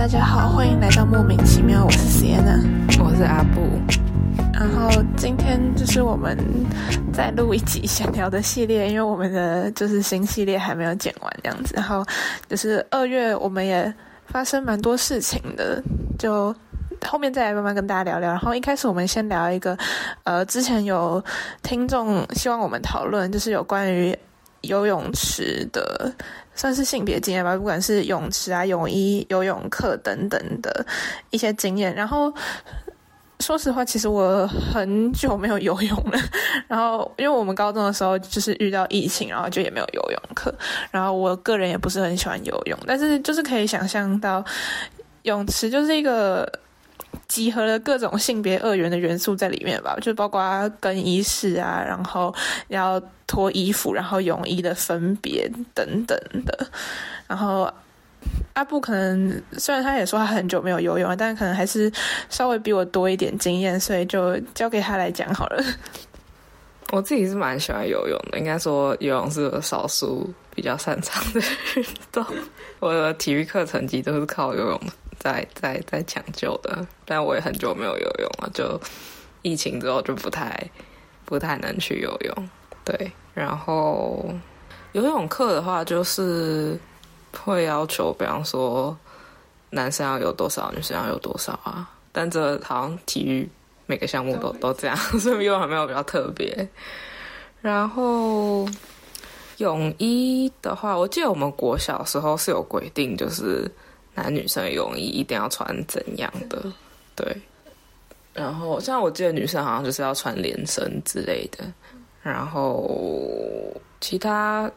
大家好，欢迎来到莫名其妙。我是 Sienna，我是阿布。然后今天就是我们在录一集闲聊的系列，因为我们的就是新系列还没有剪完这样子。然后就是二月，我们也发生蛮多事情的，就后面再来慢慢跟大家聊聊。然后一开始我们先聊一个，呃，之前有听众希望我们讨论，就是有关于游泳池的。算是性别经验吧，不管是泳池啊、泳衣、游泳课等等的一些经验。然后说实话，其实我很久没有游泳了。然后因为我们高中的时候就是遇到疫情，然后就也没有游泳课。然后我个人也不是很喜欢游泳，但是就是可以想象到泳池就是一个。集合了各种性别二元的元素在里面吧，就包括更衣室啊，然后要脱衣服，然后泳衣的分别等等的。然后阿布可能虽然他也说他很久没有游泳了，但可能还是稍微比我多一点经验，所以就交给他来讲好了。我自己是蛮喜欢游泳的，应该说游泳是少数比较擅长的运动。我的体育课成绩都是靠游泳的。在在在抢救的，但我也很久没有游泳了，就疫情之后就不太不太能去游泳。对，然后游泳课的话，就是会要求，比方说男生要有多少，女生要有多少啊。但这好像体育每个项目都都这样，所以游泳没有比较特别。然后泳衣的话，我记得我们国小时候是有规定，就是。男女生泳衣一定要穿怎样的？对，然后像我记得女生好像就是要穿连身之类的，然后其他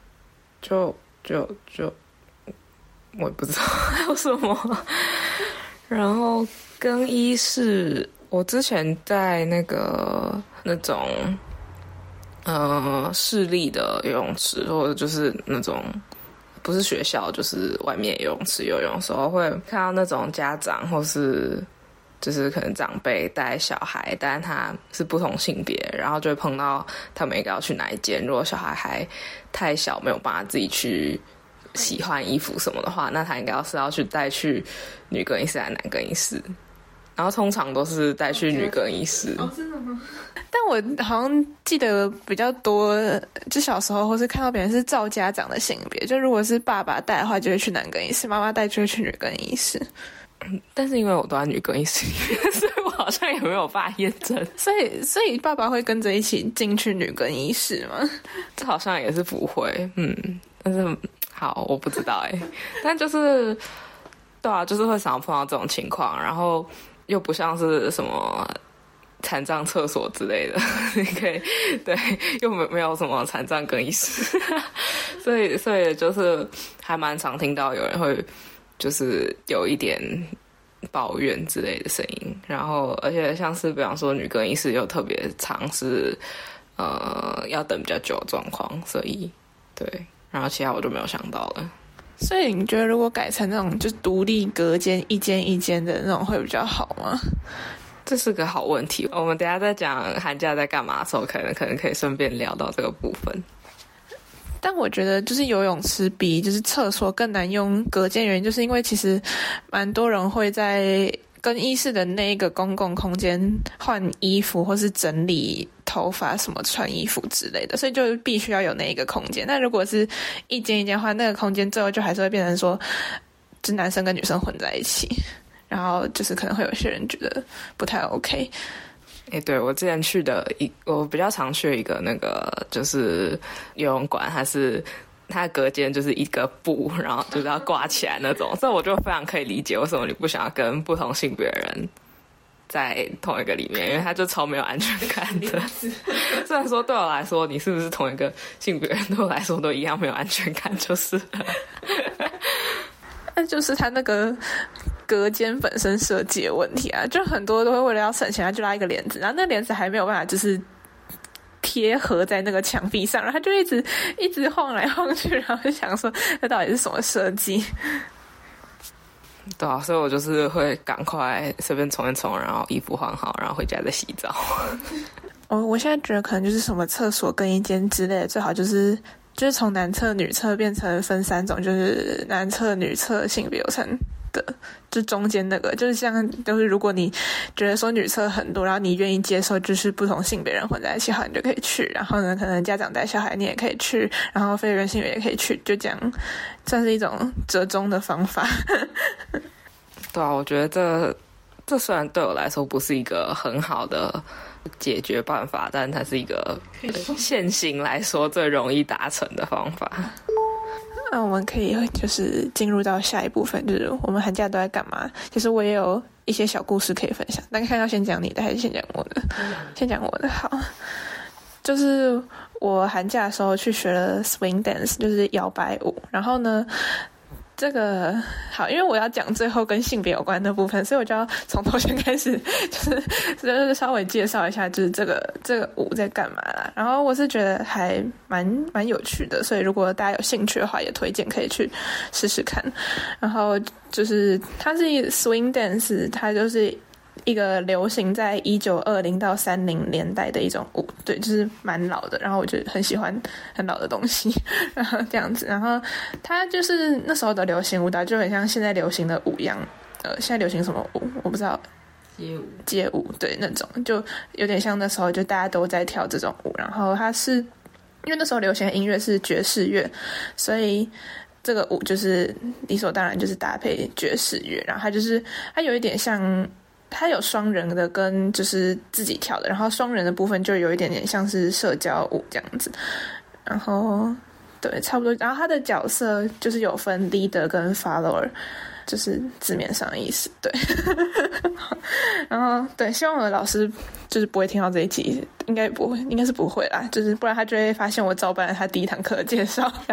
就就就我也不知道还有什么。然后更衣室，我之前在那个那种呃市立的游泳池，或者就是那种。不是学校，就是外面游泳池游泳的时候，会看到那种家长或是就是可能长辈带小孩，但他是不同性别，然后就会碰到他们一个要去哪一间。如果小孩还太小，没有办法自己去喜欢衣服什么的话，那他应该要是要去带去女更衣室还是男更衣室？然后通常都是带去女更衣室。哦，真的吗？但我好像记得比较多，就小时候或是看到别人是照家长的性别，就如果是爸爸带的话，就会去男更衣室；妈妈带就会去女更衣室。但是因为我都在女更衣室，所以我好像也没有办法验证。所以，所以爸爸会跟着一起进去女更衣室吗？这好像也是不会。嗯，但是好，我不知道哎。但就是对啊，就是会常碰到这种情况，然后。又不像是什么残障厕所之类的，你可以对，又没没有什么残障更衣室，所以所以就是还蛮常听到有人会就是有一点抱怨之类的声音，然后而且像是比方说女更衣室又特别长，是呃要等比较久的状况，所以对，然后其他我就没有想到了。所以你觉得如果改成那种就独立隔间一间一间的那种会比较好吗？这是个好问题。我们等下再讲寒假在干嘛的时候，可能可能可以顺便聊到这个部分。但我觉得就是游泳池比就是厕所更难用隔间，原因就是因为其实蛮多人会在。跟衣室的那一个公共空间换衣服或是整理头发、什么穿衣服之类的，所以就必须要有那一个空间。那如果是一间一间换，那个空间最后就还是会变成说，就男生跟女生混在一起，然后就是可能会有些人觉得不太 OK。哎，对我之前去的一，我比较常去一个那个就是游泳馆，还是。它隔间就是一个布，然后就是要挂起来那种，所以我就非常可以理解为什么你不想要跟不同性别的人在同一个里面，因为他就超没有安全感的。虽然说对我来说，你是不是同一个性别人，对我来说都一样没有安全感，就是。那就是他那个隔间本身设计的问题啊，就很多都会为了要省钱，他就拉一个帘子，然后那帘子还没有办法就是。贴合在那个墙壁上，然后他就一直一直晃来晃去，然后就想说，那到底是什么设计？对啊，所以我就是会赶快随便冲一冲，然后衣服换好，然后回家再洗澡。我我现在觉得可能就是什么厕所更衣间之类的，最好就是就是从男厕、女厕变成分三种，就是男厕、女厕、性别有成的，就中间那个，就是像就是如果你觉得说女厕很多，然后你愿意接受就是不同性别人混在一起，好，你就可以去。然后呢，可能家长带小孩你也可以去，然后非人性别也可以去，就这样算是一种折中的方法。对啊，我觉得这这虽然对我来说不是一个很好的解决办法，但它是一个现行来说最容易达成的方法。那我们可以就是进入到下一部分，就是我们寒假都在干嘛？其实我也有一些小故事可以分享。大家看要先讲你的还是先讲我的？先讲我的好。就是我寒假的时候去学了 swing dance，就是摇摆舞。然后呢？这个好，因为我要讲最后跟性别有关的部分，所以我就要从头先开始，就是就是稍微介绍一下，就是这个这个舞在干嘛啦。然后我是觉得还蛮蛮有趣的，所以如果大家有兴趣的话，也推荐可以去试试看。然后就是它是 swing dance，它就是。一个流行在一九二零到三零年代的一种舞，对，就是蛮老的。然后我就很喜欢很老的东西，然后这样子。然后它就是那时候的流行舞蹈，就很像现在流行的舞一样。呃，现在流行什么舞？我不知道。街舞。街舞，对，那种就有点像那时候就大家都在跳这种舞。然后它是因为那时候流行的音乐是爵士乐，所以这个舞就是理所当然就是搭配爵士乐。然后它就是它有一点像。它有双人的跟就是自己跳的，然后双人的部分就有一点点像是社交舞这样子，然后对，差不多。然后他的角色就是有分 leader 跟 follower，就是字面上的意思。对，然后对，希望我的老师就是不会听到这一集，应该不会，应该是不会啦，就是不然他就会发现我照搬了他第一堂课的介绍，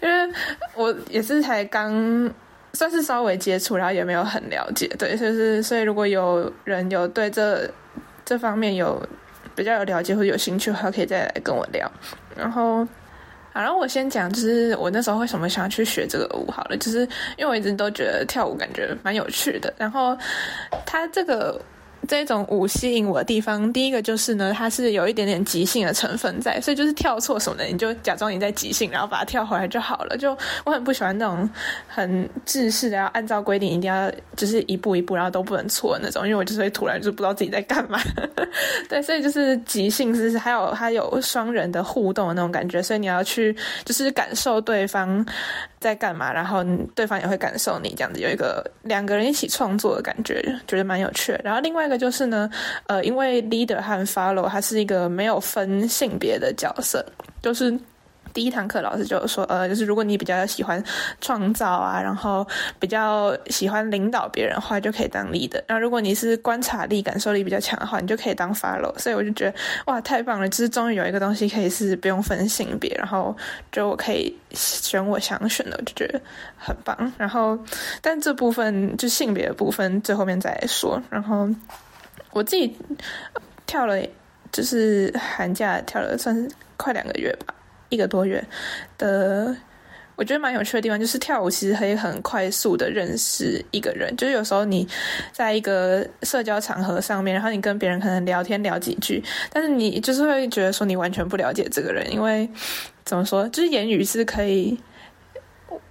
因为我也是才刚。算是稍微接触，然后也没有很了解，对，就是所以如果有人有对这这方面有比较有了解或者有兴趣的话，可以再来跟我聊。然后，好，然后我先讲，就是我那时候为什么想要去学这个舞，好了，就是因为我一直都觉得跳舞感觉蛮有趣的，然后它这个。这种舞吸引我的地方，第一个就是呢，它是有一点点即兴的成分在，所以就是跳错什么的，你就假装你在即兴，然后把它跳回来就好了。就我很不喜欢那种很制式的，要按照规定一定要就是一步一步，然后都不能错那种，因为我就是会突然就不知道自己在干嘛。对，所以就是即兴是还有还有双人的互动的那种感觉，所以你要去就是感受对方。在干嘛？然后对方也会感受你这样子，有一个两个人一起创作的感觉，觉得蛮有趣。然后另外一个就是呢，呃，因为 leader 和 follow 它是一个没有分性别的角色，就是。第一堂课老师就说，呃，就是如果你比较喜欢创造啊，然后比较喜欢领导别人的话，就可以当 leader。然后如果你是观察力、感受力比较强的话，你就可以当 follow。所以我就觉得，哇，太棒了！就是终于有一个东西可以是不用分性别，然后就我可以选我想选的，我就觉得很棒。然后，但这部分就性别的部分，最后面再说。然后我自己跳了，就是寒假跳了，算是快两个月吧。一个多月的，我觉得蛮有趣的地方就是跳舞其实可以很快速的认识一个人。就是有时候你在一个社交场合上面，然后你跟别人可能聊天聊几句，但是你就是会觉得说你完全不了解这个人，因为怎么说，就是言语是可以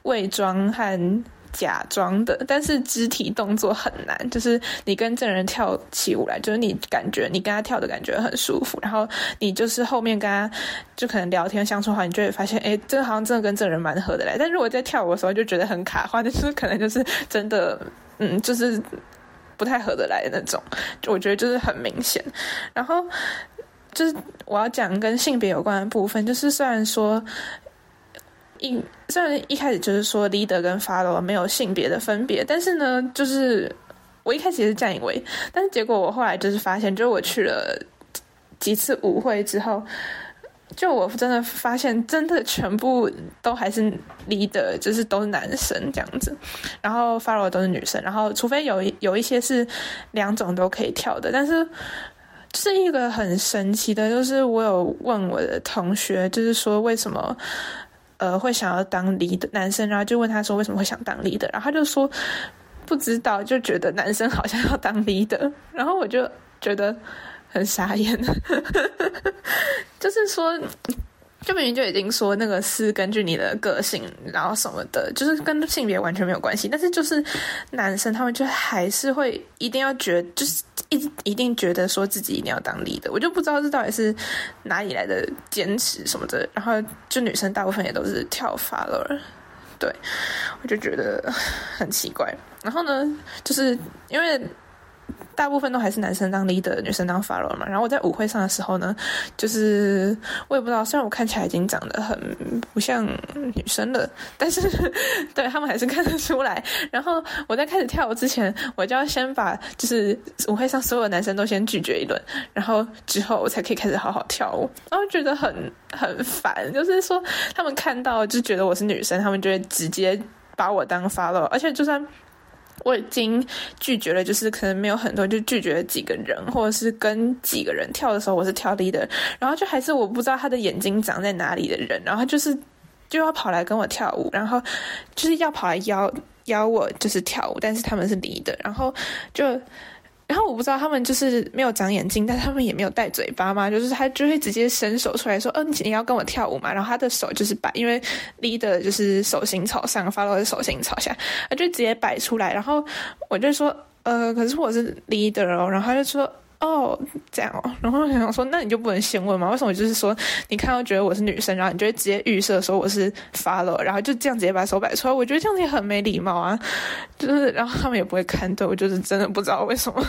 伪装和。假装的，但是肢体动作很难。就是你跟这人跳起舞来，就是你感觉你跟他跳的感觉很舒服，然后你就是后面跟他就可能聊天相处的话，你就会发现，哎，这好像真的跟这人蛮合得来。但如果在跳舞的时候就觉得很卡话，就是可能就是真的，嗯，就是不太合得来的那种。我觉得就是很明显。然后就是我要讲跟性别有关的部分，就是虽然说。一虽然一开始就是说 leader 跟 follower 没有性别的分别，但是呢，就是我一开始也是这样以为，但是结果我后来就是发现，就是我去了几次舞会之后，就我真的发现，真的全部都还是 leader，就是都是男生这样子，然后 follower 都是女生，然后除非有有一些是两种都可以跳的，但是是一个很神奇的，就是我有问我的同学，就是说为什么。呃，会想要当 lead 的男生，然后就问他说为什么会想当 lead 的，然后他就说不知道，就觉得男生好像要当 lead 的，然后我就觉得很傻眼，就是说，就明明就已经说那个是根据你的个性，然后什么的，就是跟性别完全没有关系。但是就是男生他们就还是会一定要觉，就是一一定觉得说自己一定要当立的。我就不知道这到底是哪里来的坚持什么的。然后就女生大部分也都是跳 follower，对我就觉得很奇怪。然后呢，就是因为。大部分都还是男生当 leader，女生当 follower 嘛。然后我在舞会上的时候呢，就是我也不知道，虽然我看起来已经长得很不像女生了，但是 对他们还是看得出来。然后我在开始跳舞之前，我就要先把就是舞会上所有的男生都先拒绝一轮，然后之后我才可以开始好好跳舞。然后觉得很很烦，就是说他们看到就觉得我是女生，他们就会直接把我当 follower，而且就算。我已经拒绝了，就是可能没有很多，就拒绝了几个人，或者是跟几个人跳的时候，我是跳 leader，然后就还是我不知道他的眼睛长在哪里的人，然后就是就要跑来跟我跳舞，然后就是要跑来邀邀我就是跳舞，但是他们是离的然后就。然后我不知道他们就是没有长眼睛，但他们也没有戴嘴巴嘛，就是他就会直接伸手出来说：“嗯，你要跟我跳舞嘛？”然后他的手就是摆，因为 leader 就是手心朝上，follow 是手心朝下，他就直接摆出来。然后我就说：“呃，可是我是 leader 哦。”然后他就说。哦，这样哦，然后我想说，那你就不能先问吗？为什么就是说，你看到觉得我是女生，然后你就会直接预设说我是 follow，然后就这样直接把手摆出来？我觉得这样子也很没礼貌啊。就是，然后他们也不会看，对我就是真的不知道为什么。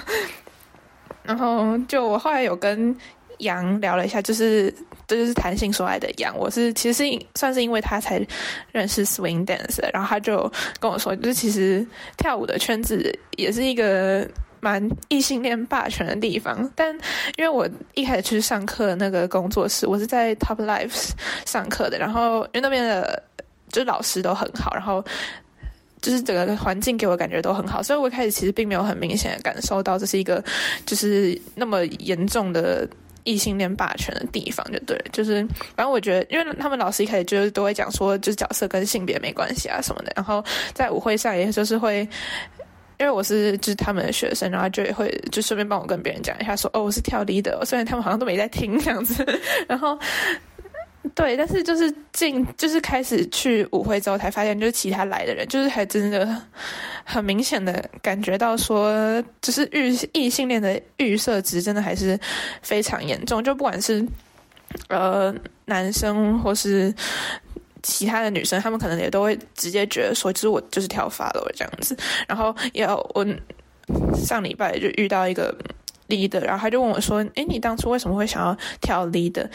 然后就我后来有跟杨聊了一下，就是这就是谈性说爱的杨，我是其实算是因为他才认识 swing dance，然后他就跟我说，就是其实跳舞的圈子也是一个。蛮异性恋霸权的地方，但因为我一开始去上课那个工作室，我是在 Top Lives 上课的，然后因为那边的就老师都很好，然后就是整个环境给我感觉都很好，所以我一开始其实并没有很明显的感受到这是一个就是那么严重的异性恋霸权的地方，就对，就是反正我觉得，因为他们老师一开始就是都会讲说，就是角色跟性别没关系啊什么的，然后在舞会上也就是会。因为我是就是他们的学生，然后就会就顺便帮我跟别人讲一下，说哦我是跳 lead 的，虽然他们好像都没在听这样子，然后对，但是就是进就是开始去舞会之后，才发现就是其他来的人，就是还真的很明显的感觉到说，就是异异性恋的预设值真的还是非常严重，就不管是呃男生或是。其他的女生，她们可能也都会直接觉得说，其实我就是跳发了这样子。然后也我上礼拜就遇到一个 leader，然后他就问我说：“哎，你当初为什么会想要跳 leader？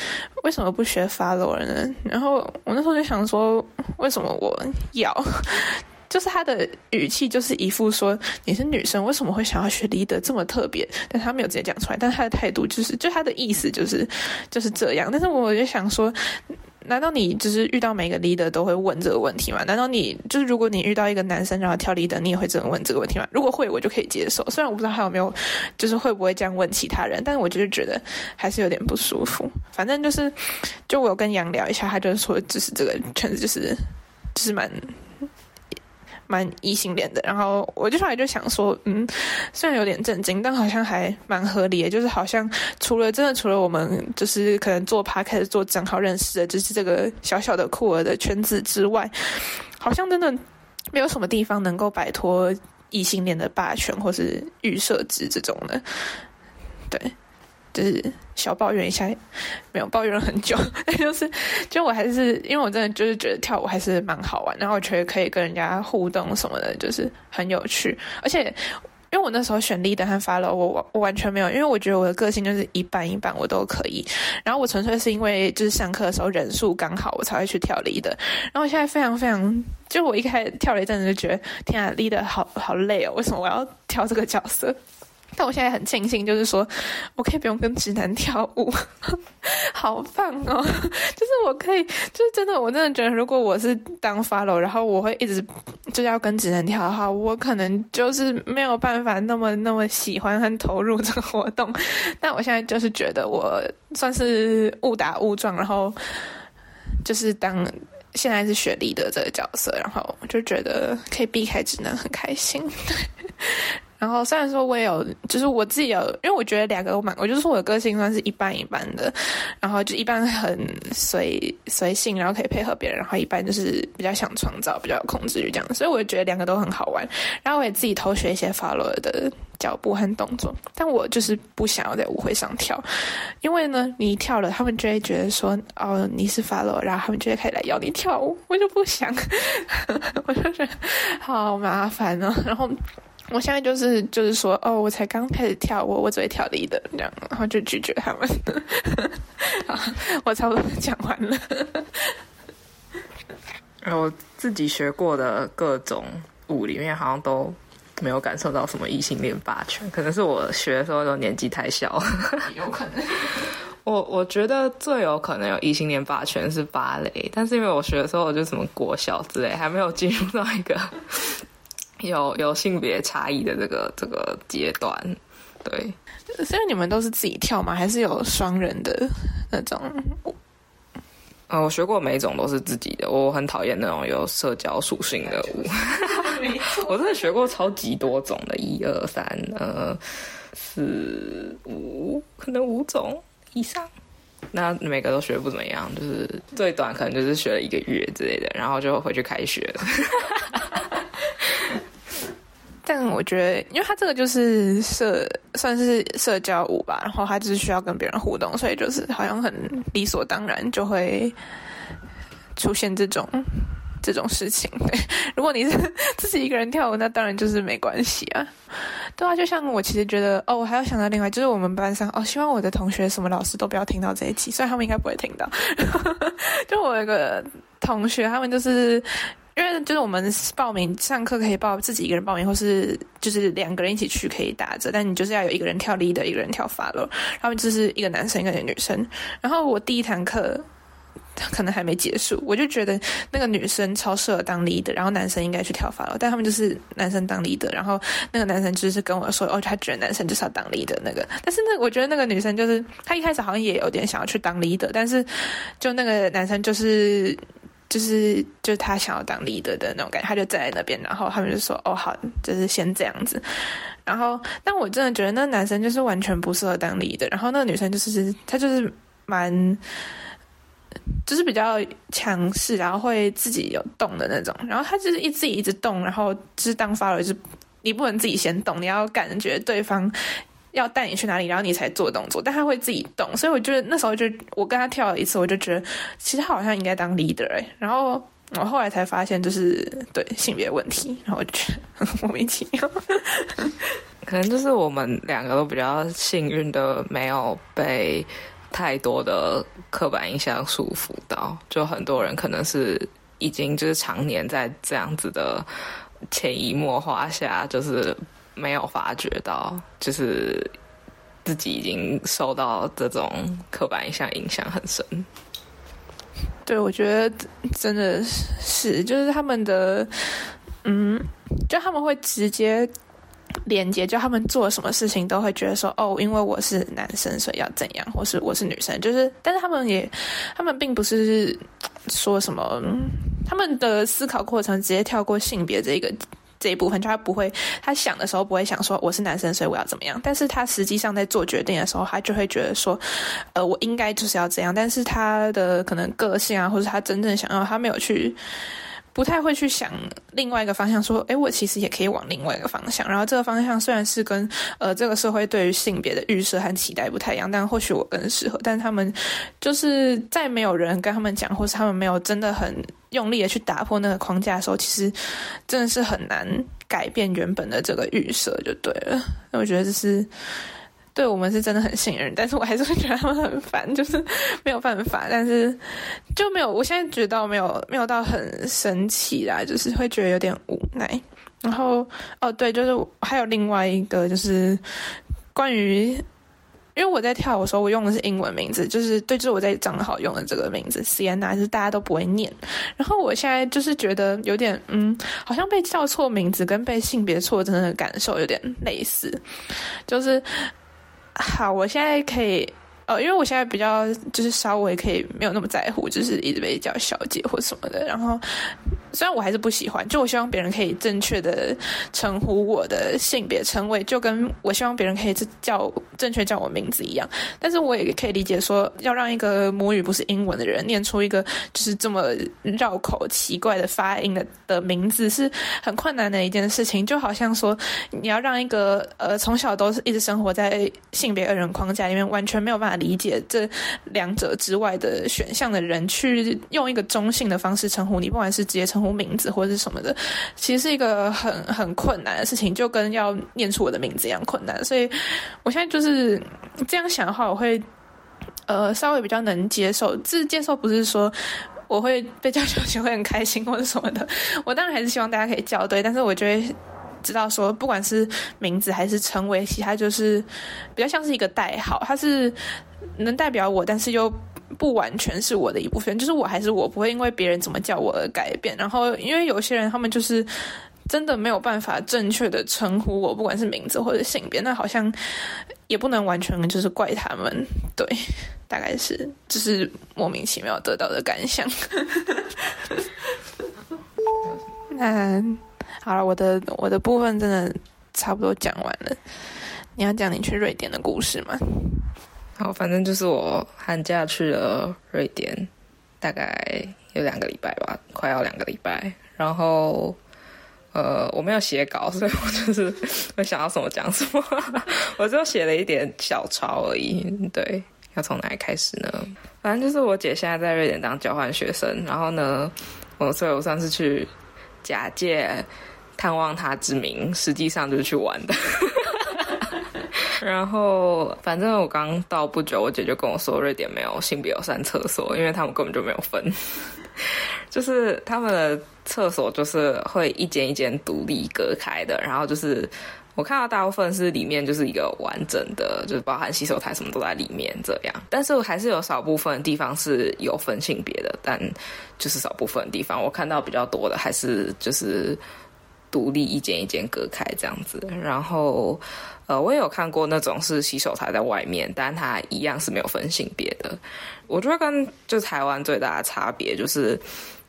为什么不学 follow 呢？”然后我那时候就想说，为什么我要？就是他的语气就是一副说你是女生，为什么会想要学 leader 这么特别？但他没有直接讲出来，但他的态度就是，就他的意思就是就是这样。但是我就想说。难道你就是遇到每个 leader 都会问这个问题吗？难道你就是如果你遇到一个男生然后跳 leader，你也会这样问这个问题吗？如果会，我就可以接受。虽然我不知道他有没有，就是会不会这样问其他人，但是我就是觉得还是有点不舒服。反正就是，就我有跟杨聊一下，他就是说，就是这个圈子就是就是蛮。蛮异性恋的，然后我就后来就想说，嗯，虽然有点震惊，但好像还蛮合理的。就是好像除了真的除了我们，就是可能做趴开始做账号认识的，就是这个小小的酷儿的圈子之外，好像真的没有什么地方能够摆脱异性恋的霸权或是预设值这种的，对。就是小抱怨一下，没有抱怨了很久。就是，就我还是因为我真的就是觉得跳舞还是蛮好玩，然后我觉得可以跟人家互动什么的，就是很有趣。而且，因为我那时候选 leader 和 follow，我我完全没有，因为我觉得我的个性就是一半一半，我都可以。然后我纯粹是因为就是上课的时候人数刚好，我才会去跳 leader。然后我现在非常非常，就我一开始跳了一阵子就觉得，天啊，leader 好好累哦，为什么我要跳这个角色？但我现在很庆幸，就是说我可以不用跟直男跳舞，好棒哦！就是我可以，就是真的，我真的觉得，如果我是当 follow，然后我会一直就要跟直男跳的话，我可能就是没有办法那么那么喜欢和投入这个活动。但我现在就是觉得，我算是误打误撞，然后就是当现在是雪莉的这个角色，然后就觉得可以避开直男，很开心。然后虽然说我也有，就是我自己有，因为我觉得两个都蛮，我就是我的个性算是一半一半的，然后就一半很随随性，然后可以配合别人，然后一半就是比较想创造，比较有控制欲这样，所以我觉得两个都很好玩。然后我也自己偷学一些 follow 的脚步和动作，但我就是不想要在舞会上跳，因为呢，你一跳了，他们就会觉得说，哦，你是 follow，然后他们就会开始来要你跳舞，我就不想，我就觉得好麻烦哦，然后。我现在就是就是说，哦，我才刚开始跳舞，我只会跳离的这样，然后就拒绝他们。好，我差不多讲完了。我自己学过的各种舞里面，好像都没有感受到什么异性恋霸权，可能是我学的时候都年纪太小。有可能。我我觉得最有可能有异性恋霸权是芭蕾，但是因为我学的时候我就什么国小之类，还没有进入到一个。有有性别差异的这个这个阶段，对。所以你们都是自己跳吗？还是有双人的那种？嗯，我学过每一种都是自己的。我很讨厌那种有社交属性的舞。我真的学过超级多种的，一二三，呃，四五，可能五种以上。那每个都学不怎么样，就是最短可能就是学了一个月之类的，然后就回去开学了。但我觉得，因为他这个就是社算是社交舞吧，然后他就是需要跟别人互动，所以就是好像很理所当然就会出现这种这种事情。对，如果你是自己一个人跳舞，那当然就是没关系啊。对啊，就像我其实觉得，哦，我还要想到另外，就是我们班上，哦，希望我的同学什么老师都不要听到这一期，虽然他们应该不会听到。就我有个同学，他们就是。因为就是我们报名上课可以报自己一个人报名，或是就是两个人一起去可以打折，但你就是要有一个人跳 leader，一个人跳 follow，他们就是一个男生一个女生。然后我第一堂课可能还没结束，我就觉得那个女生超适合当 leader，然后男生应该去跳 follow，但他们就是男生当 leader，然后那个男生就是跟我说，哦，他觉得男生就是要当 leader 那个，但是那我觉得那个女生就是她一开始好像也有点想要去当 leader，但是就那个男生就是。就是就是他想要当 leader 的那种感觉，他就站在那边，然后他们就说：“哦，好，就是先这样子。”然后，但我真的觉得那个男生就是完全不适合当 leader，然后那个女生就是她就是蛮，就是比较强势，然后会自己有动的那种，然后他就是一自己一直动，然后就是当发了，就你不能自己先动，你要感觉对方。要带你去哪里，然后你才做动作，但他会自己动，所以我觉得那时候就我跟他跳了一次，我就觉得其实他好像应该当 leader 哎，然后我后来才发现就是对性别问题，然后 我就觉得莫名其妙，可能就是我们两个都比较幸运的，没有被太多的刻板印象束缚到，就很多人可能是已经就是常年在这样子的潜移默化下，就是。没有发觉到，就是自己已经受到这种刻板印象影响很深。对，我觉得真的是，就是他们的，嗯，就他们会直接连接，就他们做什么事情都会觉得说，哦，因为我是男生，所以要怎样，或是我是女生，就是，但是他们也，他们并不是说什么，他们的思考过程直接跳过性别这一个。这一部分，就他不会，他想的时候不会想说我是男生，所以我要怎么样。但是他实际上在做决定的时候，他就会觉得说，呃，我应该就是要这样。但是他的可能个性啊，或者他真正想要，他没有去。不太会去想另外一个方向，说，哎，我其实也可以往另外一个方向。然后这个方向虽然是跟呃这个社会对于性别的预设和期待不太一样，但或许我更适合。但他们就是在没有人跟他们讲，或是他们没有真的很用力的去打破那个框架的时候，其实真的是很难改变原本的这个预设，就对了。那我觉得这是。对我们是真的很信任，但是我还是会觉得他们很烦，就是没有办法，但是就没有。我现在觉得没有没有到很生气啦，就是会觉得有点无奈。然后哦，对，就是还有另外一个就是关于，因为我在跳舞的时候，我用的是英文名字，就是对，就是我在账号用的这个名字 Sienna，就是大家都不会念。然后我现在就是觉得有点嗯，好像被叫错名字跟被性别错真的感受有点类似，就是。好，我现在可以，呃，因为我现在比较就是稍微可以没有那么在乎，就是一直被叫小姐或什么的。然后，虽然我还是不喜欢，就我希望别人可以正确的称呼我的性别称谓，就跟我希望别人可以叫正确叫我名字一样。但是我也可以理解说，要让一个母语不是英文的人念出一个就是这么绕口、奇怪的发音的的名字，是很困难的一件事情。就好像说，你要让一个呃从小都是一直生活在性别二人框架里面，完全没有办法理解这两者之外的选项的人，去用一个中性的方式称呼你，不管是直接称。呼名字或者是什么的，其实是一个很很困难的事情，就跟要念出我的名字一样困难。所以我现在就是这样想的话，我会呃稍微比较能接受。这接受不是说我会被叫小姐会很开心或者什么的，我当然还是希望大家可以叫对，但是我觉得。知道说，不管是名字还是称谓，其他就是比较像是一个代号，它是能代表我，但是又。不完全是我的一部分，就是我还是我，不会因为别人怎么叫我而改变。然后，因为有些人他们就是真的没有办法正确的称呼我，不管是名字或者性别，那好像也不能完全就是怪他们。对，大概是就是莫名其妙得到的感想。那好了，我的我的部分真的差不多讲完了。你要讲你去瑞典的故事吗？好，反正就是我寒假去了瑞典，大概有两个礼拜吧，快要两个礼拜。然后，呃，我没有写稿，所以我就是 会想到什么讲什么，我就写了一点小抄而已。对，要从哪里开始呢？反正就是我姐现在在瑞典当交换学生，然后呢，我所以我算是去假借探望她之名，实际上就是去玩的。然后，反正我刚到不久，我姐就跟我说，瑞典没有性别友善厕所，因为他们根本就没有分，就是他们的厕所就是会一间一间独立隔开的。然后就是我看到大部分是里面就是一个完整的，就是包含洗手台什么都在里面这样。但是我还是有少部分地方是有分性别的，但就是少部分地方我看到比较多的还是就是独立一间一间隔开这样子。然后。呃，我也有看过那种是洗手台在外面，但它一样是没有分性别的。我觉得跟就台湾最大的差别就是，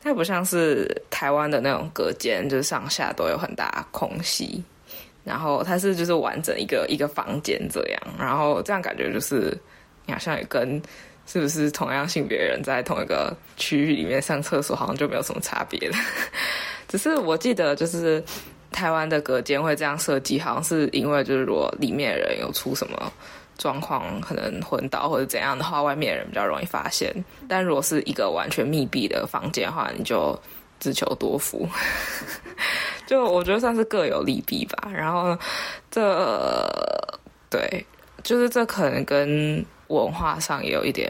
它不像是台湾的那种隔间，就是上下都有很大空隙，然后它是就是完整一个一个房间这样，然后这样感觉就是你好像也跟是不是同样性别人在同一个区域里面上厕所，好像就没有什么差别了。只是我记得就是。台湾的隔间会这样设计，好像是因为就是如果里面人有出什么状况，可能昏倒或者怎样的话，外面人比较容易发现。但如果是一个完全密闭的房间的话，你就自求多福。就我觉得算是各有利弊吧。然后这对，就是这可能跟文化上也有一点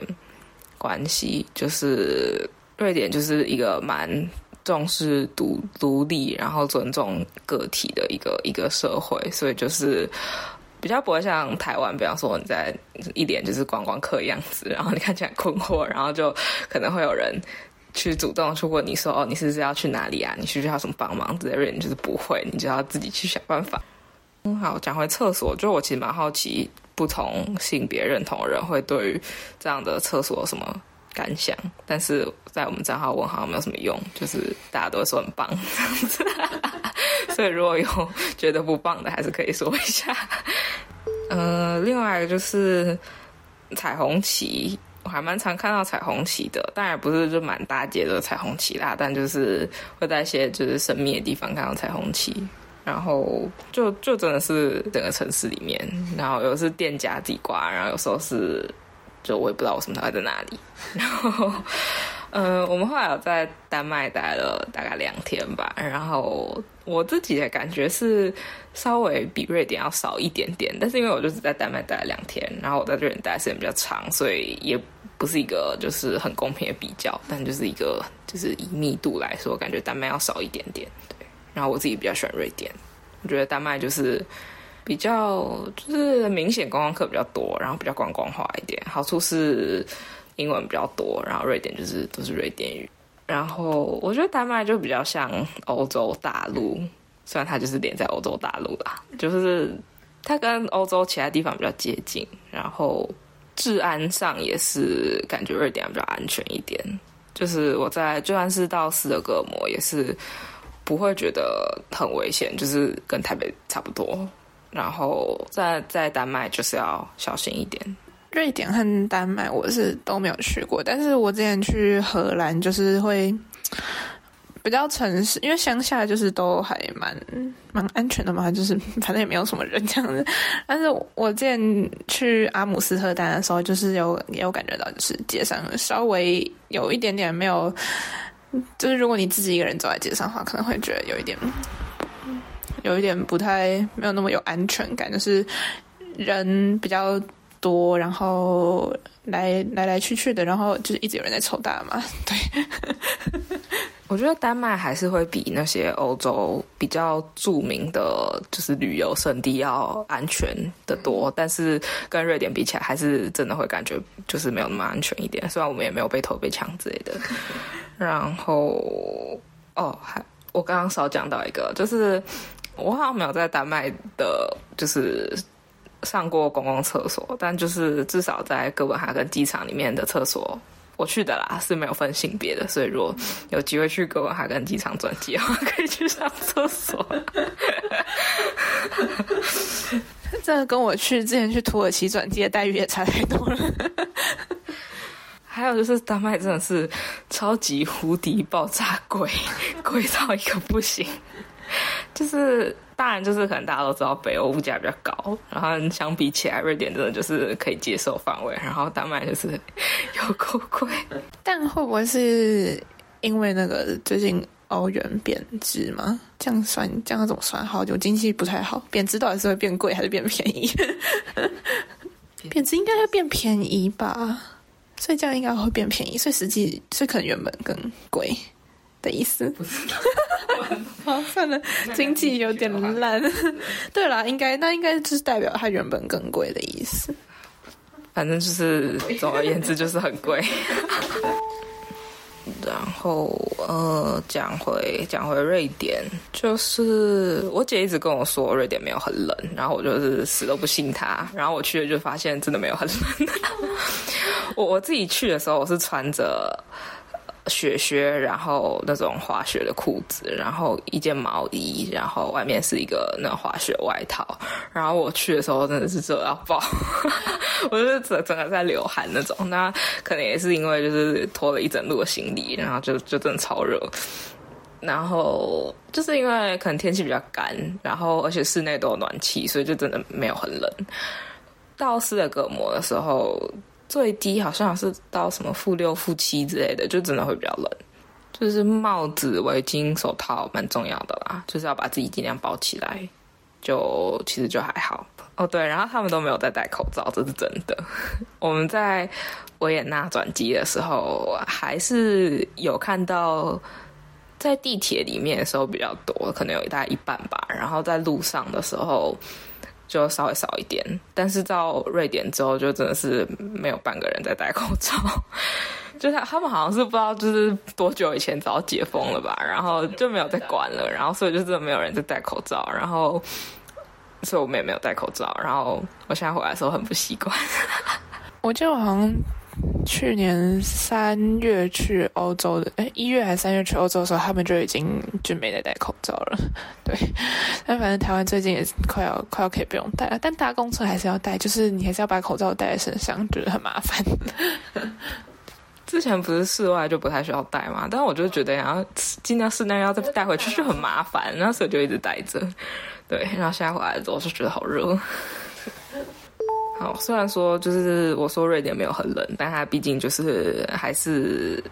关系。就是瑞典就是一个蛮。重视独独立，然后尊重个体的一个一个社会，所以就是比较不会像台湾，比方说你在一脸就是观光客样子，然后你看起来困惑，然后就可能会有人去主动去问你说：“哦，你是不是要去哪里啊？你需不需要什么帮忙？”之类的，就是不会，你就要自己去想办法。嗯，好，讲回厕所，就我其实蛮好奇，不同性别认同的人会对于这样的厕所有什么？感想，但是在我们账号问好像没有什么用，就是大家都说很棒这样子，所以如果有觉得不棒的，还是可以说一下。呃，另外一个就是彩虹旗，我还蛮常看到彩虹旗的，当然不是就满大街的彩虹旗啦，但就是会在一些就是神秘的地方看到彩虹旗，然后就就真的是整个城市里面，然后有是店家地瓜，然后有时候是。就我也不知道我什么时候在哪里，然后，呃，我们后来有在丹麦待了大概两天吧，然后我自己的感觉是稍微比瑞典要少一点点，但是因为我就只在丹麦待了两天，然后我在瑞典待时间比较长，所以也不是一个就是很公平的比较，但就是一个就是以密度来说，感觉丹麦要少一点点，对，然后我自己比较喜欢瑞典，我觉得丹麦就是。比较就是明显观光客比较多，然后比较观光化一点。好处是英文比较多，然后瑞典就是都是瑞典语。然后我觉得丹麦就比较像欧洲大陆，虽然它就是连在欧洲大陆啦，就是它跟欧洲其他地方比较接近。然后治安上也是感觉瑞典比较安全一点。就是我在就算是到斯德哥尔摩，也是不会觉得很危险，就是跟台北差不多。然后在在丹麦就是要小心一点。瑞典和丹麦我是都没有去过，但是我之前去荷兰就是会比较城市，因为乡下就是都还蛮蛮安全的嘛，就是反正也没有什么人这样子。但是我之前去阿姆斯特丹的时候，就是有也有感觉到，就是街上稍微有一点点没有，就是如果你自己一个人走在街上的话，可能会觉得有一点有一点不太没有那么有安全感，就是人比较。多，然后来来来去去的，然后就是一直有人在抽大麻。对，我觉得丹麦还是会比那些欧洲比较著名的就是旅游胜地要安全的多，但是跟瑞典比起来，还是真的会感觉就是没有那么安全一点。虽然我们也没有被偷被抢之类的。然后哦，还我刚刚少讲到一个，就是我好像没有在丹麦的，就是。上过公共厕所，但就是至少在哥本哈根机场里面的厕所，我去的啦是没有分性别的，所以如果有机会去哥本哈根机场转机的话，可以去上厕所。这跟我去之前去土耳其转机的待遇也差太多了。还有就是丹麦真的是超级无敌爆炸贵，贵到一个不行，就是。当然，就是可能大家都知道北欧物价比较高，然后相比起来，瑞典真的就是可以接受范围，然后丹麦就是有够贵。但会不会是因为那个最近欧元贬值吗？这样算，这样怎么算？好，久经济不太好，贬值到底是会变贵还是变便宜？贬值应该会变便宜吧，所以这样应该会变便宜，所以实际，所以可能原本更贵。的意思，好算了，经济有点烂。对啦，应该那应该就是代表它原本更贵的意思。反正就是总而言之就是很贵。然后呃，讲回讲回瑞典，就是我姐一直跟我说瑞典没有很冷，然后我就是死都不信她。然后我去了就发现真的没有很冷。我我自己去的时候，我是穿着。雪靴，然后那种滑雪的裤子，然后一件毛衣，然后外面是一个那滑雪外套。然后我去的时候真的是热到爆，我就是整整个在流汗那种。那可能也是因为就是拖了一整路的行李，然后就就真的超热。然后就是因为可能天气比较干，然后而且室内都有暖气，所以就真的没有很冷。到斯德哥尔摩的时候。最低好像是到什么负六、负七之类的，就真的会比较冷。就是帽子、围巾、手套蛮重要的啦，就是要把自己尽量包起来。就其实就还好哦。对，然后他们都没有在戴口罩，这是真的。我们在维也纳转机的时候，还是有看到在地铁里面的时候比较多，可能有大概一半吧。然后在路上的时候。就稍微少一点，但是到瑞典之后，就真的是没有半个人在戴口罩。就是他们好像是不知道，就是多久以前早解封了吧，然后就没有再管了，然后所以就真的没有人在戴口罩，然后 所以我们也没有戴口罩，然后我现在回来的时候很不习惯。我就好像。去年三月去欧洲的，哎，一月还是三月去欧洲的时候，他们就已经就没再戴口罩了。对，但反正台湾最近也快要快要可以不用戴了，但搭公车还是要戴，就是你还是要把口罩戴在身上，觉得很麻烦。之前不是室外就不太需要戴嘛，但是我就觉得然后尽量室内要再带回去就很麻烦，然后所以就一直戴着。对，然后现在回来之后就觉得好热。好，虽然说就是我说瑞典没有很冷，但它毕竟就是还是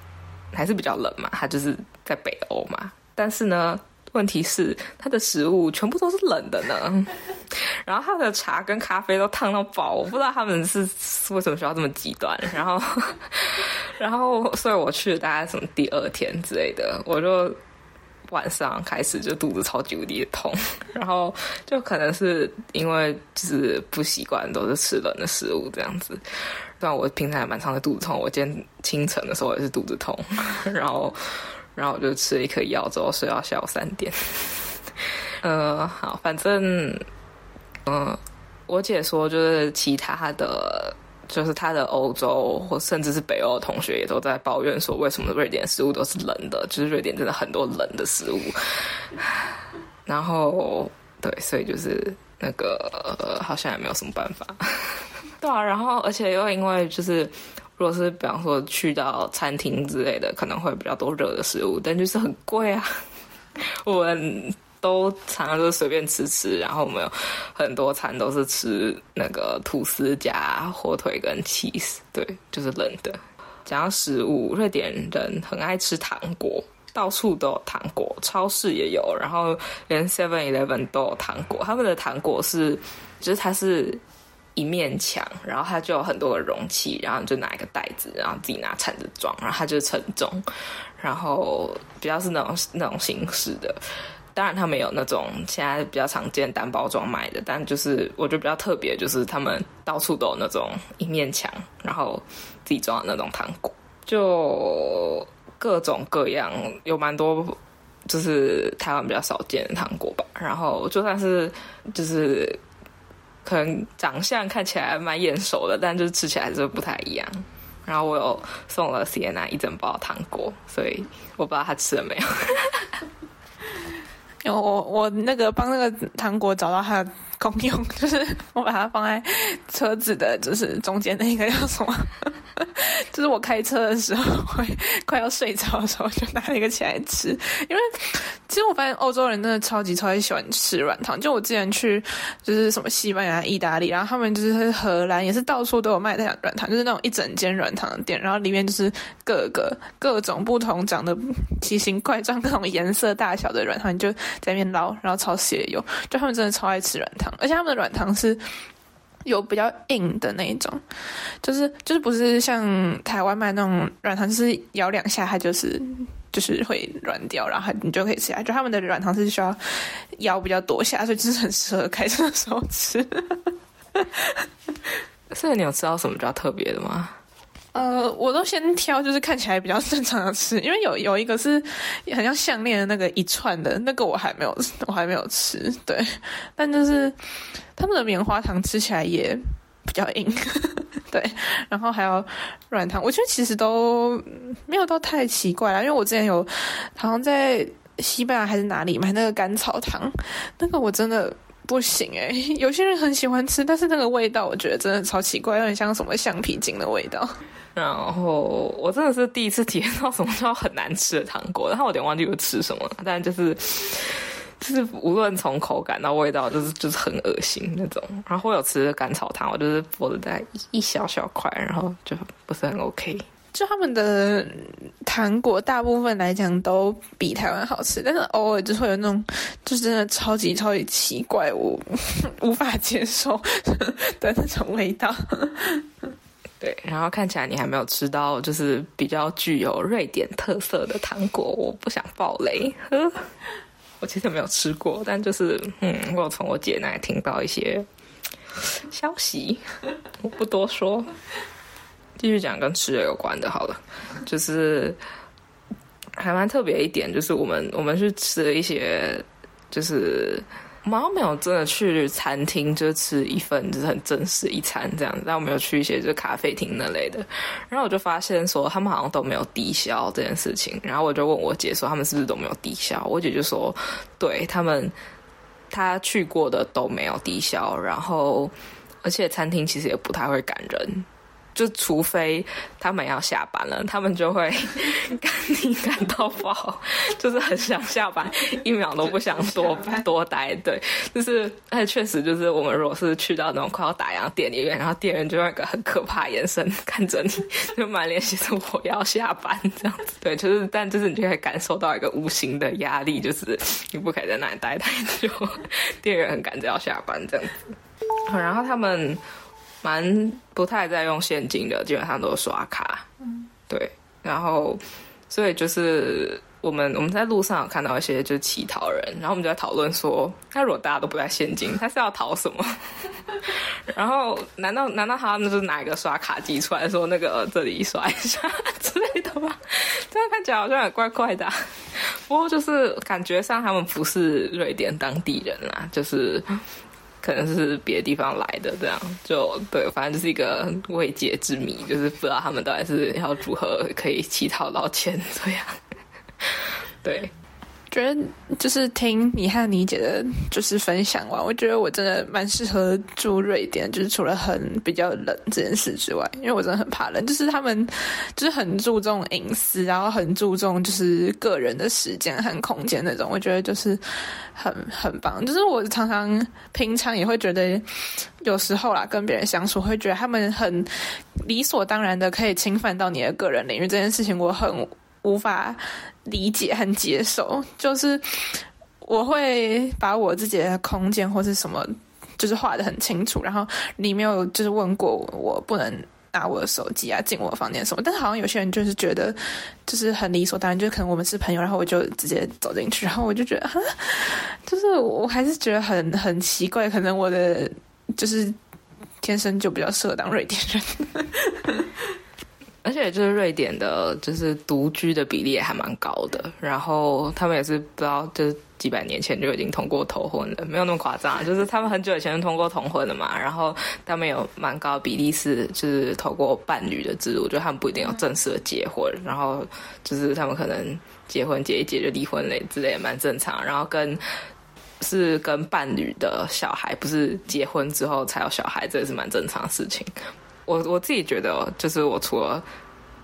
还是比较冷嘛，它就是在北欧嘛。但是呢，问题是它的食物全部都是冷的呢，然后它的茶跟咖啡都烫到爆，我不知道他们是为什么需要这么极端。然后，然后，所以我去了大概什么第二天之类的，我就。晚上开始就肚子超级无敌的痛，然后就可能是因为就是不习惯都是吃冷的食物这样子。虽然我平常也蛮常的肚子痛，我今天清晨的时候也是肚子痛，然后然后我就吃了一颗药之后睡到下午三点。呃，好，反正嗯，我姐说就是其他的。就是他的欧洲或甚至是北欧的同学也都在抱怨说，为什么瑞典食物都是冷的？就是瑞典真的很多冷的食物。然后对，所以就是那个好像也没有什么办法。对啊，然后而且又因为就是，如果是比方说去到餐厅之类的，可能会比较多热的食物，但就是很贵啊。我们。都常常就是随便吃吃，然后我们有很多餐都是吃那个吐司加火腿跟 cheese，对，就是冷的。讲到食物，瑞典人很爱吃糖果，到处都有糖果，超市也有，然后连 Seven Eleven 都有糖果。他们的糖果是，就是它是一面墙，然后它就有很多个容器，然后你就拿一个袋子，然后自己拿铲子装，然后它就称重，然后比较是那种那种形式的。当然，他们有那种现在比较常见单包装卖的，但就是我觉得比较特别，就是他们到处都有那种一面墙，然后自己装的那种糖果，就各种各样，有蛮多，就是台湾比较少见的糖果吧。然后就算是就是可能长相看起来蛮眼熟的，但就是吃起来还是不太一样。然后我有送了 n 娜一整包糖果，所以我不知道他吃了没有。我我那个帮那个糖果找到它的功用，就是我把它放在车子的，就是中间那个叫什么？就是我开车的时候会快要睡着的时候，就拿一个起来吃。因为其实我发现欧洲人真的超级超级喜欢吃软糖。就我之前去就是什么西班牙、意大利，然后他们就是荷兰也是到处都有卖那种软糖，就是那种一整间软糖的店，然后里面就是各个各种不同长得奇形怪状、各种颜色大小的软糖，你就在那边捞，然后超市也有。就他们真的超爱吃软糖，而且他们的软糖是。有比较硬的那一种，就是就是不是像台湾卖那种软糖，就是咬两下它就是就是会软掉，然后你就可以吃下。就他们的软糖是需要咬比较多下，所以就是很适合开车的时候吃。所以你有吃到什么比较特别的吗？呃，我都先挑就是看起来比较正常的吃，因为有有一个是很像项链的那个一串的那个我还没有我还没有吃，对，但就是他们的棉花糖吃起来也比较硬，对，然后还有软糖，我觉得其实都没有到太奇怪啦，因为我之前有好像在西班牙还是哪里买那个甘草糖，那个我真的。不行哎，有些人很喜欢吃，但是那个味道我觉得真的超奇怪，有点像什么橡皮筋的味道。然后我真的是第一次体验到什么叫很难吃的糖果，然后我有点忘记我吃什么，但就是就是无论从口感到味道，就是就是很恶心那种。然后我有吃甘草糖，我就是剥的在一小小块，然后就不是很 OK。就他们的糖果，大部分来讲都比台湾好吃，但是偶尔就会有那种，就是真的超级超级奇怪，我无法接受的那种味道。对，然后看起来你还没有吃到，就是比较具有瑞典特色的糖果，我不想爆雷。我其实没有吃过，但就是嗯，我有从我姐那里听到一些消息，我不多说。继续讲跟吃的有关的，好了，就是还蛮特别一点，就是我们我们去吃了一些，就是我们没有真的去餐厅，就吃一份就是很正式一餐这样子，但我们有去一些就是咖啡厅那类的，然后我就发现说他们好像都没有低消这件事情，然后我就问我姐说他们是不是都没有低消，我姐就说对他们他去过的都没有低消，然后而且餐厅其实也不太会赶人。就除非他们要下班了，他们就会赶你赶到爆，就是很想下班，一秒都不想多多待。对，就是哎，确实就是我们如果是去到那种快要打烊店里面，然后店员就用一个很可怕眼神看着你，就满脸写着我要下班这样子。对，就是但就是你就可以感受到一个无形的压力，就是你不可以在那里待太久，店员很赶着要下班这样子。然后他们。蛮不太在用现金的，基本上都是刷卡。嗯，对，然后所以就是我们我们在路上有看到一些就是乞讨人，然后我们就在讨论说，那如果大家都不带现金，他是要讨什么？然后难道难道他们就是拿一个刷卡机出来说那个这里刷一下之类的吗？这样看起来好像也怪怪的。不过就是感觉上他们不是瑞典当地人啊，就是。可能是别的地方来的，这样就对，反正就是一个未解之谜，就是不知道他们到底是要如何可以乞讨到钱这样。对。觉得就是听你和你姐的，就是分享完，我觉得我真的蛮适合住瑞典，就是除了很比较冷这件事之外，因为我真的很怕冷。就是他们就是很注重隐私，然后很注重就是个人的时间和空间那种，我觉得就是很很棒。就是我常常平常也会觉得，有时候啦跟别人相处，会觉得他们很理所当然的可以侵犯到你的个人领域这件事情，我很。无法理解和接受，就是我会把我自己的空间或是什么，就是画的很清楚。然后你没有就是问过我不能拿我的手机啊进我房间什么，但是好像有些人就是觉得就是很理所当然，就可能我们是朋友，然后我就直接走进去，然后我就觉得，就是我还是觉得很很奇怪，可能我的就是天生就比较适合当瑞典人。而且就是瑞典的，就是独居的比例也还蛮高的。然后他们也是不知道，就是几百年前就已经通过头婚了，没有那么夸张，就是他们很久以前就通过同婚了嘛。然后他们有蛮高比例是就是透过伴侣的制度，就他们不一定要正式的结婚。然后就是他们可能结婚结一结就离婚了之类也蛮正常。然后跟是跟伴侣的小孩，不是结婚之后才有小孩，这也是蛮正常的事情。我我自己觉得，就是我除了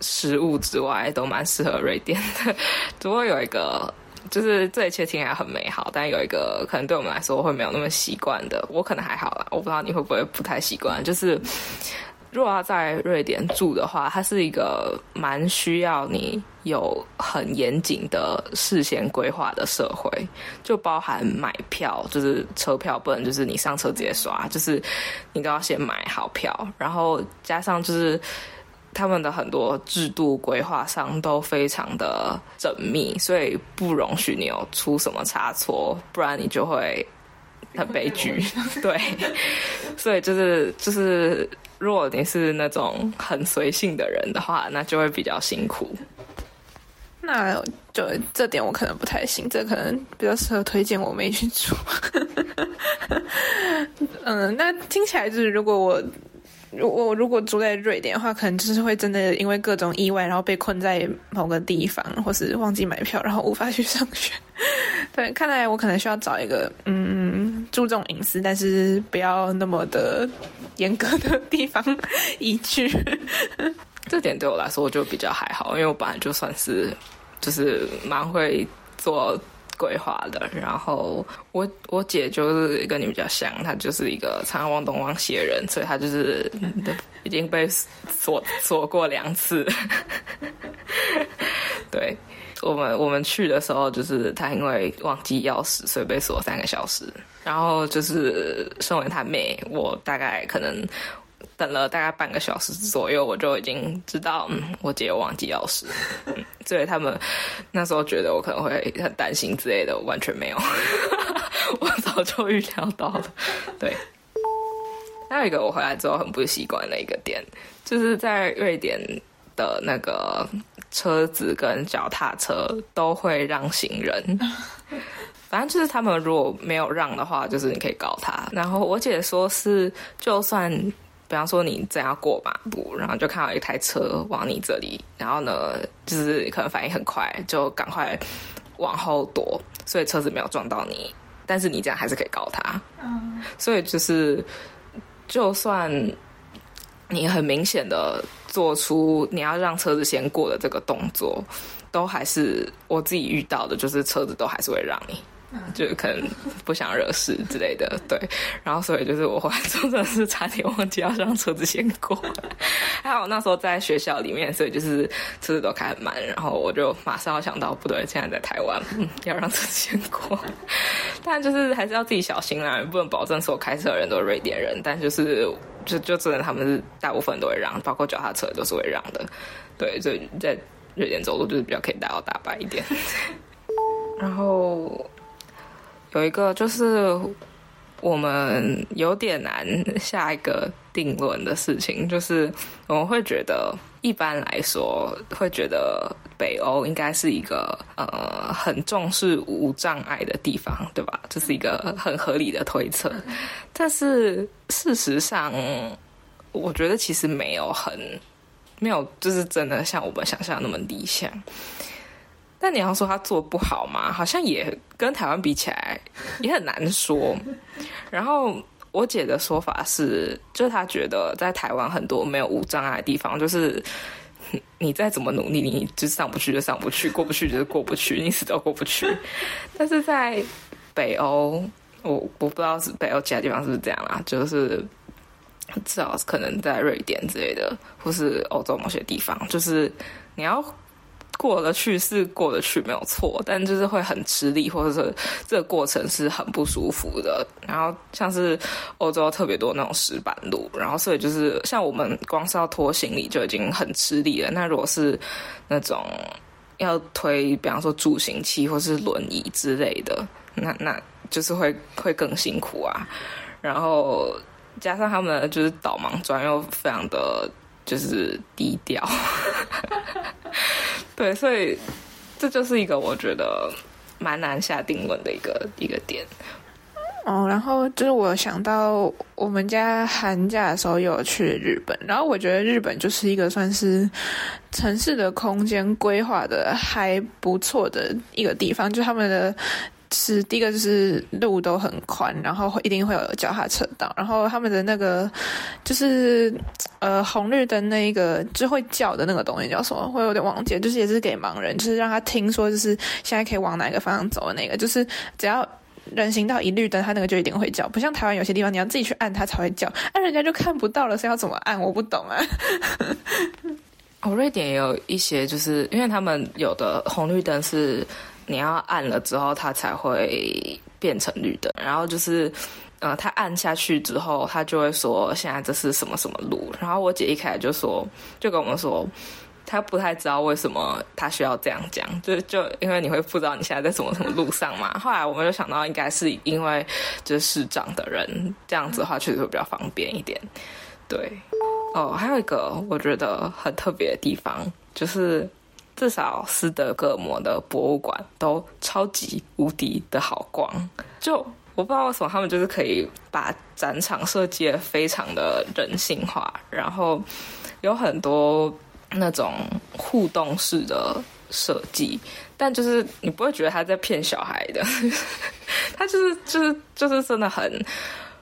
食物之外，都蛮适合瑞典的。不过有一个，就是这一切听起来很美好，但有一个可能对我们来说会没有那么习惯的。我可能还好啦，我不知道你会不会不太习惯。就是如果要在瑞典住的话，它是一个蛮需要你有很严谨的事先规划的社会，就包含买票，就是车票不能就是你上车直接刷，就是你都要先买好票，然后加上就是他们的很多制度规划上都非常的缜密，所以不容许你有出什么差错，不然你就会很悲剧。对，所以就是就是。如果你是那种很随性的人的话，那就会比较辛苦。那就这点我可能不太行，这可能比较适合推荐我妹去住。嗯，那听起来就是如果我。如我如果住在瑞典的话，可能就是会真的因为各种意外，然后被困在某个地方，或是忘记买票，然后无法去上学。对，看来我可能需要找一个嗯注重隐私，但是不要那么的严格的地方移去。这点对我来说我就比较还好，因为我本来就算是就是蛮会做。规划的，然后我我姐就是跟你比较像，她就是一个常常往东往西的人，所以她就是已经被锁锁过两次。对，我们我们去的时候，就是她因为忘记钥匙，所以被锁三个小时。然后就是身为她妹，我大概可能。等了大概半个小时左右，我就已经知道，嗯，我姐有忘记钥匙，所以他们那时候觉得我可能会很担心之类的，完全没有，我早就预料到了。对，还有一个我回来之后很不习惯的一个点，就是在瑞典的那个车子跟脚踏车都会让行人，反正就是他们如果没有让的话，就是你可以告他。然后我姐说是就算。比方说你正要过马路，然后就看到一台车往你这里，然后呢，就是可能反应很快，就赶快往后躲，所以车子没有撞到你，但是你这样还是可以告他。嗯，所以就是，就算你很明显的做出你要让车子先过的这个动作，都还是我自己遇到的，就是车子都还是会让你。就可能不想惹事之类的，对，然后所以就是我后来真的是差点忘记要让车子先过，还好那时候在学校里面，所以就是车子都开很慢，然后我就马上要想到，不对，现在在台湾，要让车子先过，但就是还是要自己小心啦，不能保证所有开车的人都是瑞典人，但就是就就真的他们是大部分都会让，包括脚踏车都是会让的，对，所以在瑞典走路就是比较可以大摇大摆一点，然后。有一个就是我们有点难下一个定论的事情，就是我们会觉得，一般来说会觉得北欧应该是一个呃很重视无障碍的地方，对吧？这是一个很合理的推测。但是事实上，我觉得其实没有很没有，就是真的像我们想象那么理想。但你要说他做不好嘛，好像也跟台湾比起来也很难说。然后我姐的说法是，就是她觉得在台湾很多没有无障碍的地方，就是 你再怎么努力，你就上不去就上不去，过不去就是过不去，你死都过不去。但是在北欧，我我不知道是北欧其他地方是不是这样啦，就是至少可能在瑞典之类的，或是欧洲某些地方，就是你要。过得去是过得去没有错，但就是会很吃力，或者是这个过程是很不舒服的。然后像是欧洲特别多那种石板路，然后所以就是像我们光是要拖行李就已经很吃力了。那如果是那种要推，比方说助行器或是轮椅之类的，那那就是会会更辛苦啊。然后加上他们就是导盲砖又非常的就是低调。对，所以这就是一个我觉得蛮难下定论的一个一个点。哦，然后就是我想到我们家寒假的时候有去日本，然后我觉得日本就是一个算是城市的空间规划的还不错的一个地方，就他们的。是第一个就是路都很宽，然后一定会有脚踏车道，然后他们的那个就是呃红绿灯那一个就会叫的那个东西叫什么？我有点忘记，就是也是给盲人，就是让他听说就是现在可以往哪个方向走的那个，就是只要人行道一绿灯，他那个就一定会叫，不像台湾有些地方你要自己去按它才会叫，按人家就看不到了，是要怎么按？我不懂啊。哦，瑞典也有一些，就是因为他们有的红绿灯是。你要按了之后，它才会变成绿灯。然后就是，呃，他按下去之后，他就会说现在这是什么什么路。然后我姐一开始就说，就跟我们说，她不太知道为什么她需要这样讲，就就因为你会不知道你现在在什么什么路上嘛。后来我们就想到，应该是因为就是市长的人这样子的话，确实会比较方便一点。对，哦，还有一个我觉得很特别的地方就是。至少斯德哥尔摩的博物馆都超级无敌的好逛，就我不知道为什么他们就是可以把展场设计的非常的人性化，然后有很多那种互动式的设计，但就是你不会觉得他在骗小孩的，他就是就是就是真的很。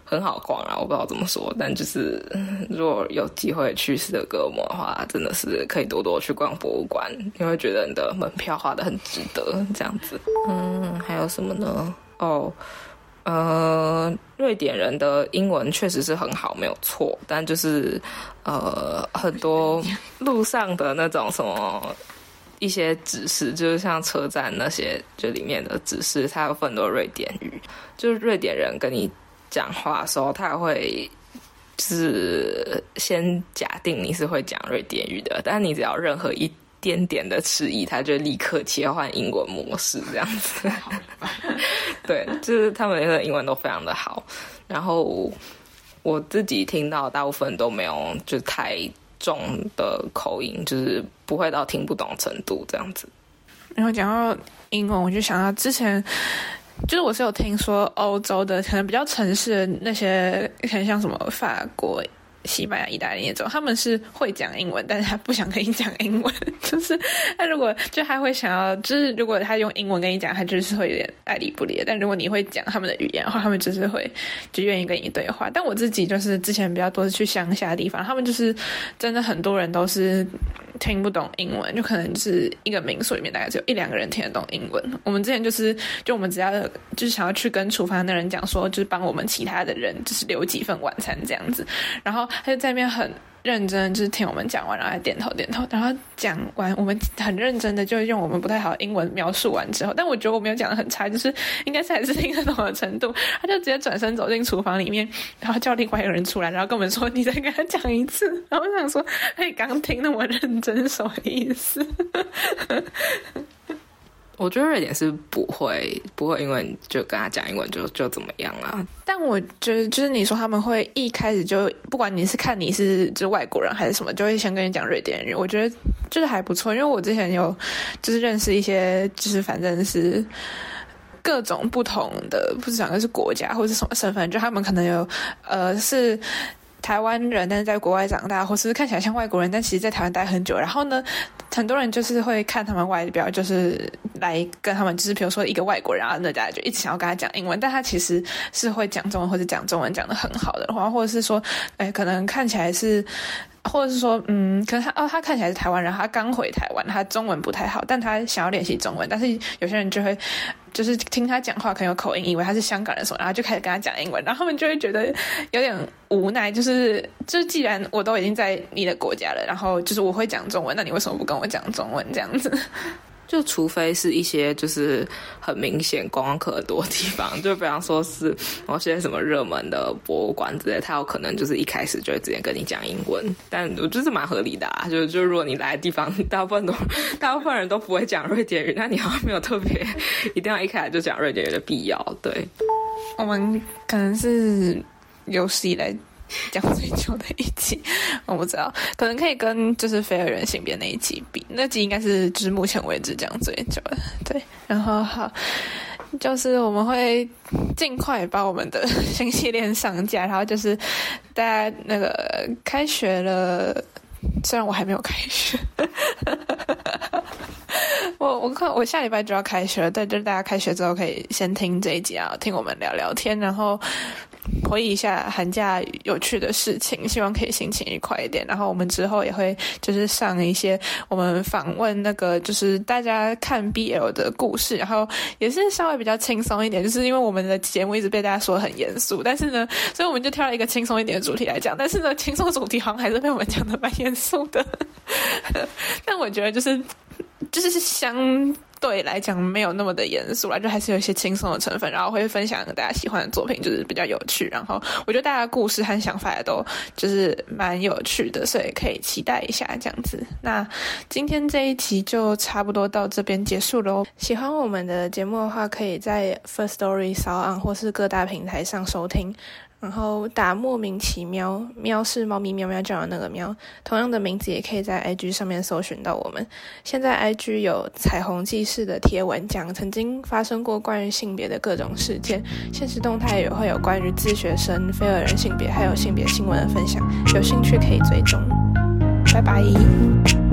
很好逛啊，我不知道怎么说，但就是 如果有机会去斯德哥尔摩的话，真的是可以多多去逛博物馆，你会觉得你的门票花的很值得这样子。嗯，还有什么呢？哦，呃，瑞典人的英文确实是很好，没有错，但就是呃，很多路上的那种什么一些指示，就是像车站那些这里面的指示，它有很多瑞典语，就是瑞典人跟你。讲话的时候，他会是先假定你是会讲瑞典语的，但你只要任何一点点的迟疑，他就立刻切换英文模式，这样子。对，就是他们的英文都非常的好。然后我自己听到大部分都没有就太重的口音，就是不会到听不懂程度这样子。然后讲到英文，我就想到之前。就是我是有听说欧洲的可能比较城市的那些，很像什么法国。西班牙、意大利那种，他们是会讲英文，但是他不想跟你讲英文。就是他如果就他会想要，就是如果他用英文跟你讲，他就是会有点爱理不理。但如果你会讲他们的语言的话，他们就是会就愿意跟你对话。但我自己就是之前比较多是去乡下的地方，他们就是真的很多人都是听不懂英文，就可能是一个民宿里面大概只有一两个人听得懂英文。我们之前就是就我们只要就是想要去跟厨房的人讲说，就是帮我们其他的人就是留几份晚餐这样子，然后。他就在那边很认真，就是听我们讲完，然后还点头点头。然后讲完，我们很认真的就用我们不太好的英文描述完之后，但我觉得我没有讲的很差，就是应该是还是听得懂的程度。他就直接转身走进厨房里面，然后叫另外一个人出来，然后跟我们说：“你再跟他讲一次。”然后我想说：“哎，刚听那么认真，什么意思？”我觉得瑞典是不会不会，因为就跟他讲英文就就怎么样啊。但我觉得就是你说他们会一开始就不管你是看你是就是外国人还是什么，就会先跟你讲瑞典语。我觉得就是还不错，因为我之前有就是认识一些就是反正是各种不同的，不是讲的是国家或者是什么身份，就他们可能有呃是。台湾人，但是在国外长大，或是看起来像外国人，但其实在台湾待很久。然后呢，很多人就是会看他们外表，就是来跟他们，就是比如说一个外国人，啊，那大家就一直想要跟他讲英文，但他其实是会讲中文或者讲中文讲的很好的，话，或者是说，哎，可能看起来是。或者是说，嗯，可能他哦，他看起来是台湾人，他刚回台湾，他中文不太好，但他想要练习中文。但是有些人就会，就是听他讲话可能有口音，以为他是香港人，什么，然后就开始跟他讲英文，然后他们就会觉得有点无奈，就是就是既然我都已经在你的国家了，然后就是我会讲中文，那你为什么不跟我讲中文这样子？就除非是一些就是很明显观光客多的地方，就比方说是某些什么热门的博物馆之类，他有可能就是一开始就会直接跟你讲英文。但我觉得蛮合理的啊，就就如果你来的地方大部分都大部分人都不会讲瑞典语，那你好像没有特别 一定要一开始就讲瑞典语的必要。对，我们可能是有史以来。讲最久的一集，我不知道，可能可以跟就是非二人性别那一集比，那集应该是就是目前为止讲最久的。对，然后好，就是我们会尽快把我们的新系列上架，然后就是大家那个开学了，虽然我还没有开学，我我看我下礼拜就要开学了，对，就是大家开学之后可以先听这一集啊，听我们聊聊天，然后。回忆一下寒假有趣的事情，希望可以心情愉快一点。然后我们之后也会就是上一些我们访问那个就是大家看 BL 的故事，然后也是稍微比较轻松一点。就是因为我们的节目一直被大家说很严肃，但是呢，所以我们就挑了一个轻松一点的主题来讲。但是呢，轻松主题好像还是被我们讲的蛮严肃的。但我觉得就是就是相。对来讲没有那么的严肃啦，就还是有一些轻松的成分，然后会分享大家喜欢的作品，就是比较有趣。然后我觉得大家故事和想法也都就是蛮有趣的，所以可以期待一下这样子。那今天这一集就差不多到这边结束喽。喜欢我们的节目的话，可以在 First Story、s o n 或是各大平台上收听。然后打莫名其妙，喵是猫咪喵喵叫的那个喵，同样的名字也可以在 IG 上面搜寻到我们。现在 IG 有彩虹记事的贴文，讲曾经发生过关于性别的各种事件，现实动态也会有关于自学生、非二人性别还有性别新闻的分享，有兴趣可以追踪。拜拜。